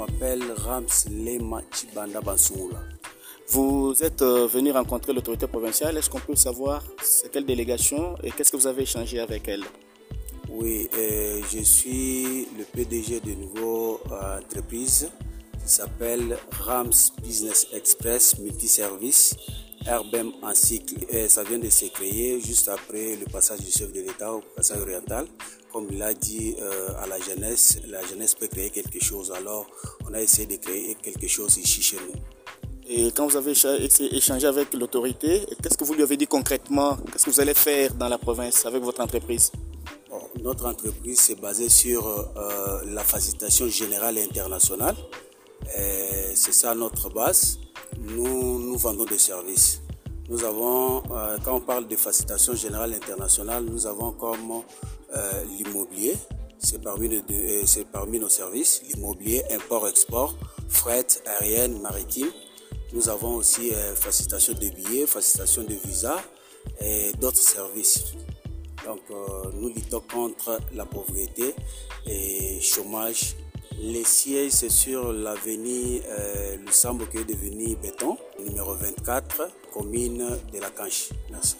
m'appelle Rams Lema Chibanda Bansungula. Vous êtes euh, venu rencontrer l'autorité provinciale. Est-ce qu'on peut savoir c'est quelle délégation et qu'est-ce que vous avez échangé avec elle? Oui, euh, je suis le PDG de nouveau euh, entreprise qui s'appelle Rams Business Express Multiservice RBM en cycle. Et ça vient de se créer juste après le passage du chef de l'État au passage oriental. Comme il a dit à la jeunesse, la jeunesse peut créer quelque chose. Alors, on a essayé de créer quelque chose ici chez nous. Et quand vous avez échangé avec l'autorité, qu'est-ce que vous lui avez dit concrètement? Qu'est-ce que vous allez faire dans la province avec votre entreprise? Bon, Notre entreprise est basée sur euh, la facilitation générale et internationale. C'est ça notre base. Nous, vendons des services. Nous avons, euh, quand on parle de facilitation générale internationale, nous avons comme euh, l'immobilier, c'est parmi, nos services, l'immobilier, import-export, fret, aérienne, maritime. Nous avons aussi euh, facilitation de billets, facilitation de visas et d'autres services. Donc euh, nous luttons contre la pauvreté et chômage. Les sièges, c'est sur l'avenue euh, Lusambo qui est devenu béton, numéro 24, commune de la Canche. Merci.